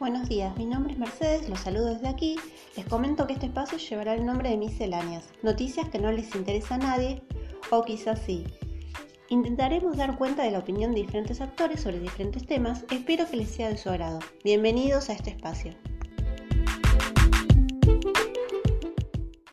Buenos días, mi nombre es Mercedes, los saludo desde aquí. Les comento que este espacio llevará el nombre de misceláneas, noticias que no les interesa a nadie o quizás sí. Intentaremos dar cuenta de la opinión de diferentes actores sobre diferentes temas, espero que les sea de su agrado. Bienvenidos a este espacio.